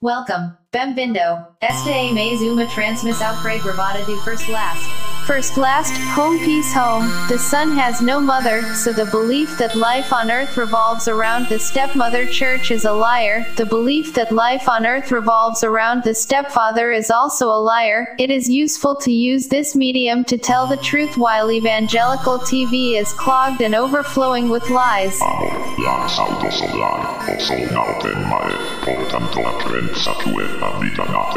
Welcome, Bem-vindo. Esta é mais uma transmissão do First Last. First last, home peace home. The son has no mother, so the belief that life on earth revolves around the stepmother church is a liar. The belief that life on earth revolves around the stepfather is also a liar. It is useful to use this medium to tell the truth while evangelical TV is clogged and overflowing with lies.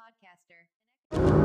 Podcaster.